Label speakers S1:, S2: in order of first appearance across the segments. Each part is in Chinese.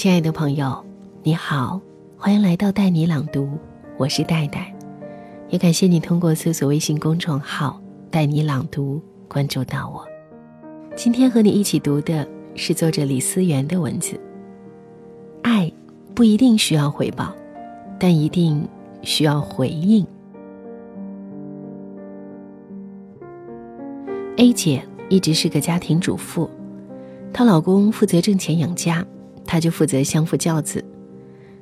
S1: 亲爱的朋友，你好，欢迎来到带你朗读，我是戴戴，也感谢你通过搜索微信公众号“带你朗读”关注到我。今天和你一起读的是作者李思源的文字。爱不一定需要回报，但一定需要回应。A 姐一直是个家庭主妇，她老公负责挣钱养家。他就负责相夫教子，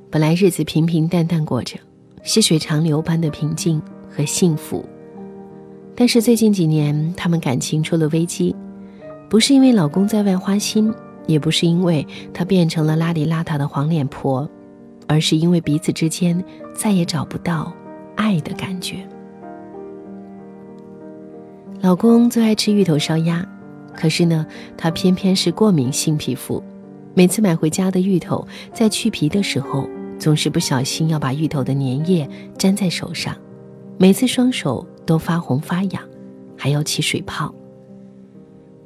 S1: 本来日子平平淡淡过着，细水长流般的平静和幸福。但是最近几年，他们感情出了危机，不是因为老公在外花心，也不是因为她变成了邋里邋遢的黄脸婆，而是因为彼此之间再也找不到爱的感觉。老公最爱吃芋头烧鸭，可是呢，他偏偏是过敏性皮肤。每次买回家的芋头，在去皮的时候，总是不小心要把芋头的粘液粘在手上，每次双手都发红发痒，还要起水泡。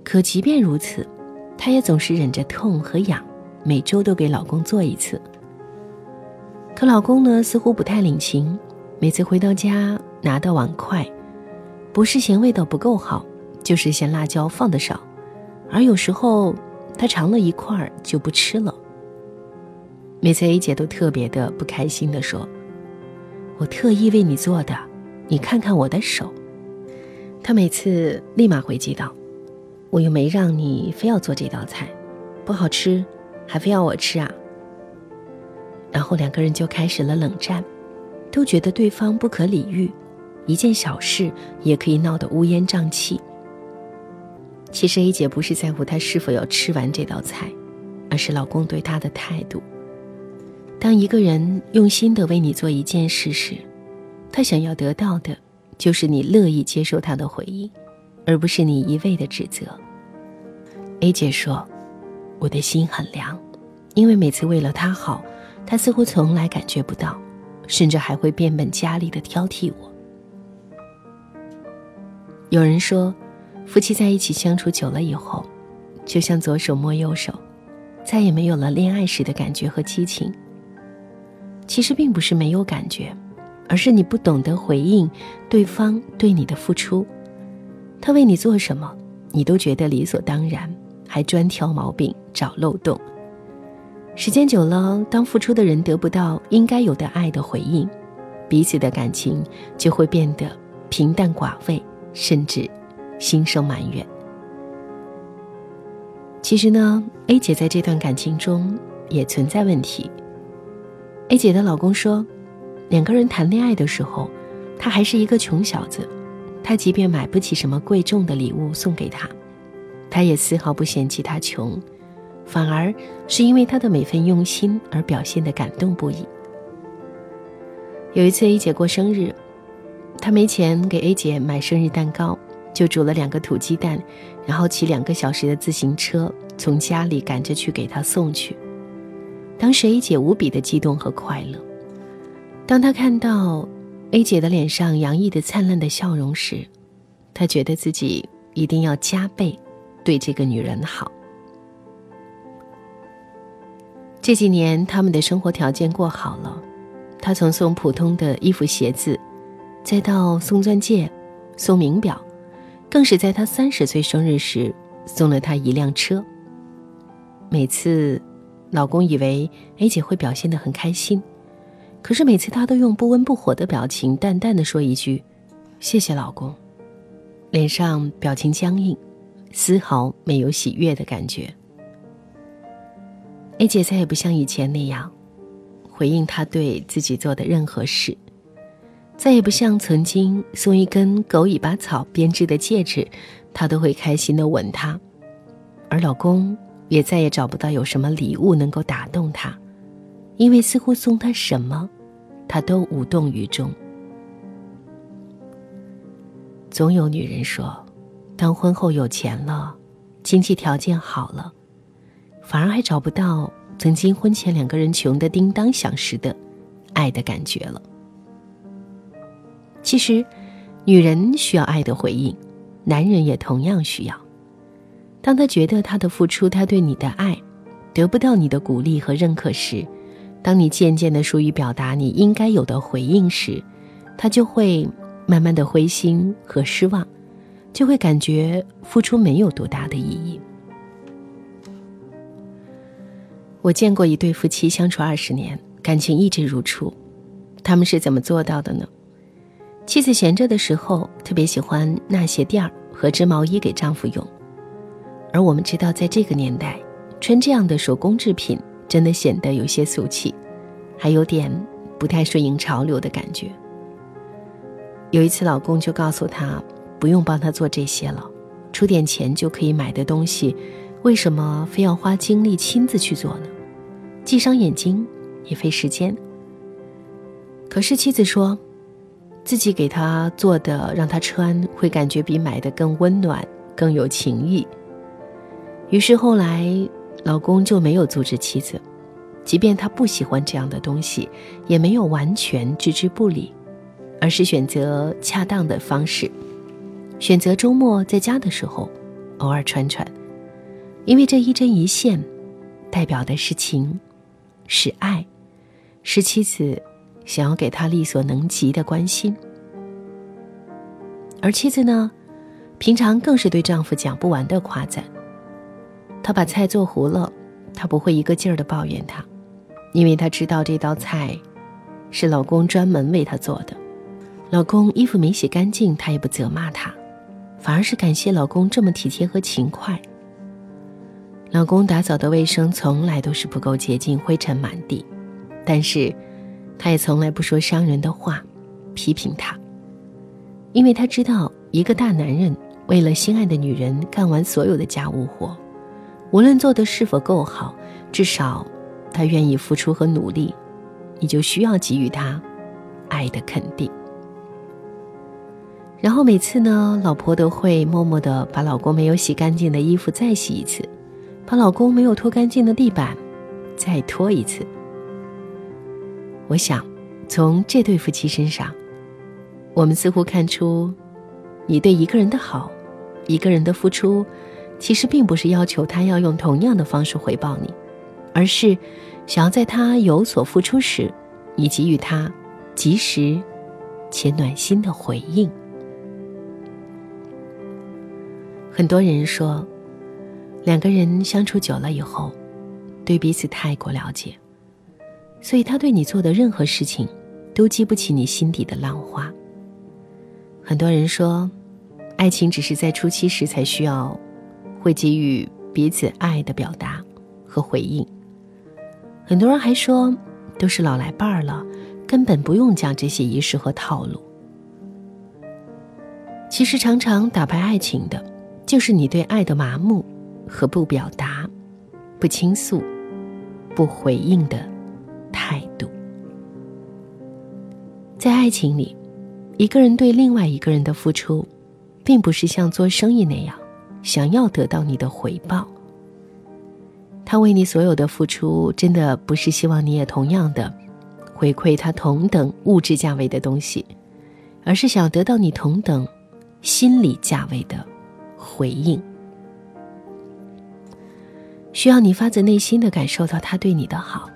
S1: 可即便如此，她也总是忍着痛和痒，每周都给老公做一次。可老公呢，似乎不太领情，每次回到家拿到碗筷，不是嫌味道不够好，就是嫌辣椒放的少，而有时候。他尝了一块儿就不吃了。每次 A 姐都特别的不开心的说：“我特意为你做的，你看看我的手。”他每次立马回击道：“我又没让你非要做这道菜，不好吃还非要我吃啊？”然后两个人就开始了冷战，都觉得对方不可理喻，一件小事也可以闹得乌烟瘴气。其实 A 姐不是在乎她是否要吃完这道菜，而是老公对她的态度。当一个人用心的为你做一件事时，他想要得到的，就是你乐意接受他的回应，而不是你一味的指责。A 姐说：“我的心很凉，因为每次为了他好，他似乎从来感觉不到，甚至还会变本加厉的挑剔我。”有人说。夫妻在一起相处久了以后，就像左手摸右手，再也没有了恋爱时的感觉和激情。其实并不是没有感觉，而是你不懂得回应对方对你的付出。他为你做什么，你都觉得理所当然，还专挑毛病找漏洞。时间久了，当付出的人得不到应该有的爱的回应，彼此的感情就会变得平淡寡味，甚至。心生埋怨。其实呢，A 姐在这段感情中也存在问题。A 姐的老公说，两个人谈恋爱的时候，他还是一个穷小子，他即便买不起什么贵重的礼物送给她，他也丝毫不嫌弃他穷，反而是因为他的每份用心而表现的感动不已。有一次 A 姐过生日，他没钱给 A 姐买生日蛋糕。就煮了两个土鸡蛋，然后骑两个小时的自行车从家里赶着去给他送去。当时 A 姐无比的激动和快乐。当他看到 A 姐的脸上洋溢的灿烂的笑容时，他觉得自己一定要加倍对这个女人好。这几年他们的生活条件过好了，他从送普通的衣服鞋子，再到送钻戒、送名表。更是在她三十岁生日时送了她一辆车。每次，老公以为 A 姐会表现得很开心，可是每次她都用不温不火的表情，淡淡的说一句：“谢谢老公。”脸上表情僵硬，丝毫没有喜悦的感觉。A 姐再也不像以前那样回应他对自己做的任何事。再也不像曾经送一根狗尾巴草编织的戒指，她都会开心的吻他，而老公也再也找不到有什么礼物能够打动她，因为似乎送他什么，他都无动于衷。总有女人说，当婚后有钱了，经济条件好了，反而还找不到曾经婚前两个人穷的叮当响时的爱的感觉了。其实，女人需要爱的回应，男人也同样需要。当他觉得他的付出，他对你的爱，得不到你的鼓励和认可时，当你渐渐的疏于表达你应该有的回应时，他就会慢慢的灰心和失望，就会感觉付出没有多大的意义。我见过一对夫妻相处二十年，感情一直如初，他们是怎么做到的呢？妻子闲着的时候，特别喜欢纳鞋垫儿和织毛衣给丈夫用，而我们知道，在这个年代，穿这样的手工制品真的显得有些俗气，还有点不太顺应潮流的感觉。有一次，老公就告诉她，不用帮他做这些了，出点钱就可以买的东西，为什么非要花精力亲自去做呢？既伤眼睛，也费时间。可是妻子说，自己给他做的让他穿，会感觉比买的更温暖、更有情意。于是后来，老公就没有阻止妻子，即便他不喜欢这样的东西，也没有完全置之不理，而是选择恰当的方式，选择周末在家的时候，偶尔穿穿，因为这一针一线，代表的是情。是爱，是妻子想要给他力所能及的关心，而妻子呢，平常更是对丈夫讲不完的夸赞。她把菜做糊了，她不会一个劲儿的抱怨他，因为她知道这道菜是老公专门为她做的。老公衣服没洗干净，她也不责骂他，反而是感谢老公这么体贴和勤快。老公打扫的卫生从来都是不够洁净，灰尘满地，但是，他也从来不说伤人的话，批评他，因为他知道一个大男人为了心爱的女人干完所有的家务活，无论做的是否够好，至少他愿意付出和努力，你就需要给予他爱的肯定。然后每次呢，老婆都会默默的把老公没有洗干净的衣服再洗一次。把老公没有拖干净的地板再拖一次。我想，从这对夫妻身上，我们似乎看出，你对一个人的好，一个人的付出，其实并不是要求他要用同样的方式回报你，而是想要在他有所付出时，你给予他及时且暖心的回应。很多人说。两个人相处久了以后，对彼此太过了解，所以他对你做的任何事情，都激不起你心底的浪花。很多人说，爱情只是在初期时才需要，会给予彼此爱的表达和回应。很多人还说，都是老来伴儿了，根本不用讲这些仪式和套路。其实，常常打败爱情的，就是你对爱的麻木。和不表达、不倾诉、不回应的态度，在爱情里，一个人对另外一个人的付出，并不是像做生意那样，想要得到你的回报。他为你所有的付出，真的不是希望你也同样的回馈他同等物质价位的东西，而是想得到你同等心理价位的回应。需要你发自内心的感受到他对你的好，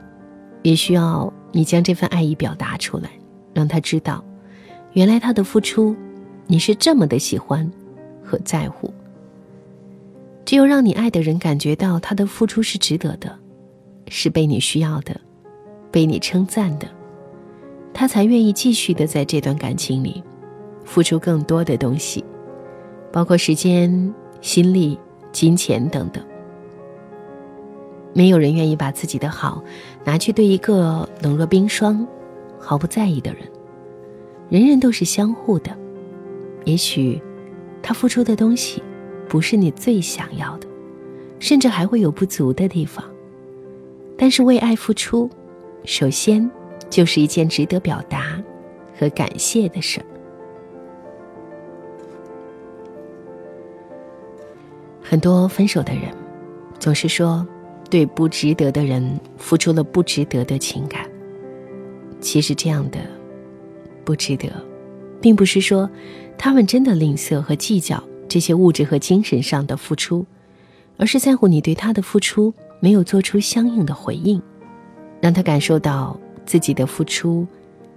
S1: 也需要你将这份爱意表达出来，让他知道，原来他的付出，你是这么的喜欢和在乎。只有让你爱的人感觉到他的付出是值得的，是被你需要的，被你称赞的，他才愿意继续的在这段感情里，付出更多的东西，包括时间、心力、金钱等等。没有人愿意把自己的好拿去对一个冷若冰霜、毫不在意的人。人人都是相互的，也许他付出的东西不是你最想要的，甚至还会有不足的地方。但是为爱付出，首先就是一件值得表达和感谢的事儿。很多分手的人总是说。对不值得的人付出了不值得的情感。其实这样的不值得，并不是说他们真的吝啬和计较这些物质和精神上的付出，而是在乎你对他的付出没有做出相应的回应，让他感受到自己的付出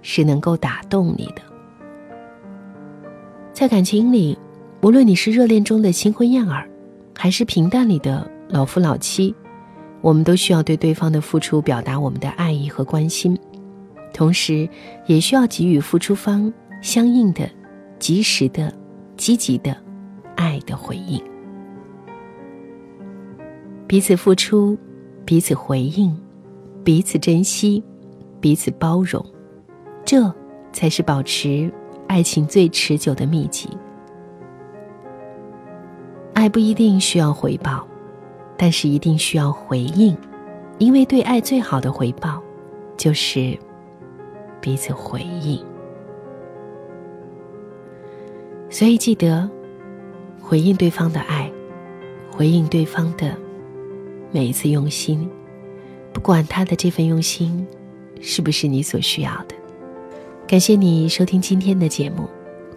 S1: 是能够打动你的。在感情里，无论你是热恋中的新婚燕尔，还是平淡里的老夫老妻，我们都需要对对方的付出表达我们的爱意和关心，同时也需要给予付出方相应的、及时的、积极的爱的回应。彼此付出，彼此回应，彼此珍惜，彼此包容，这才是保持爱情最持久的秘籍。爱不一定需要回报，但是一定需要回应，因为对爱最好的回报，就是彼此回应。所以记得回应对方的爱，回应对方的。每一次用心，不管他的这份用心是不是你所需要的。感谢你收听今天的节目，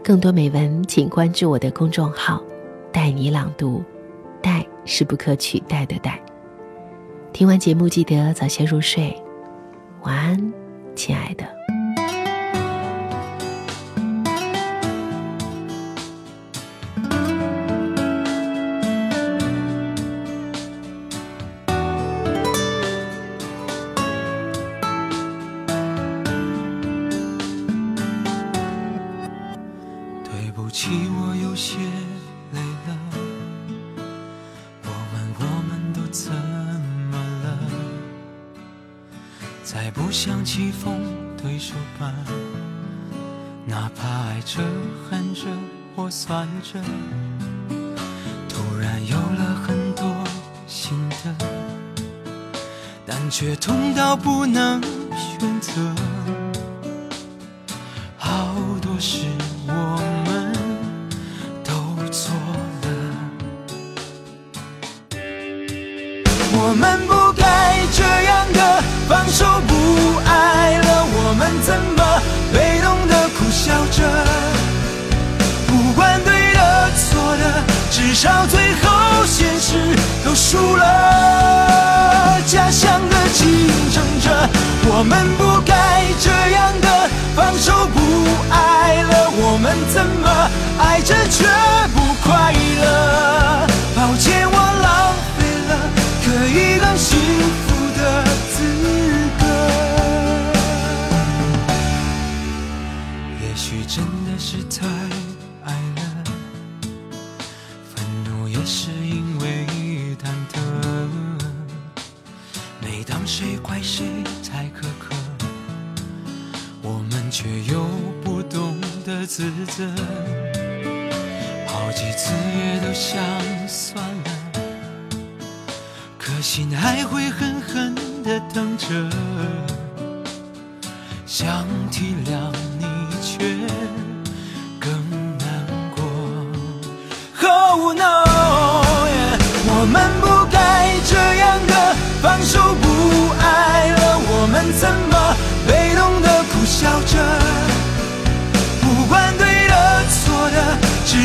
S1: 更多美文请关注我的公众号“带你朗读”，“”是不可取代的“代”。听完节目记得早些入睡，晚安，亲爱的。
S2: 再不想棋逢对手般，哪怕爱着、恨着或算着，突然有了很多新的，但却痛到不能选择。好多事我们都错了，我们不该。放手不爱了，我们怎么被动的苦笑着？不管对的错的，至少最后现实都输了。假想的竞争者，我们不该这样的。放手不爱了，我们怎么爱着却不快乐？抱歉，我浪自责。好几次也都想算了，可心还会狠狠的疼着。想体谅你，却更难过。Oh no，我们不该这样的放手不爱了，我们。怎么被动的苦笑着？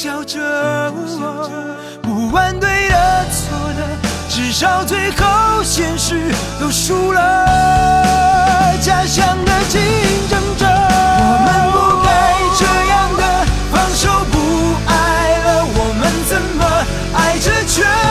S2: 笑着，不管对的错的，至少最后现实都输了。家乡的竞争者，我们不该这样的放手，不爱了，我们怎么爱着却。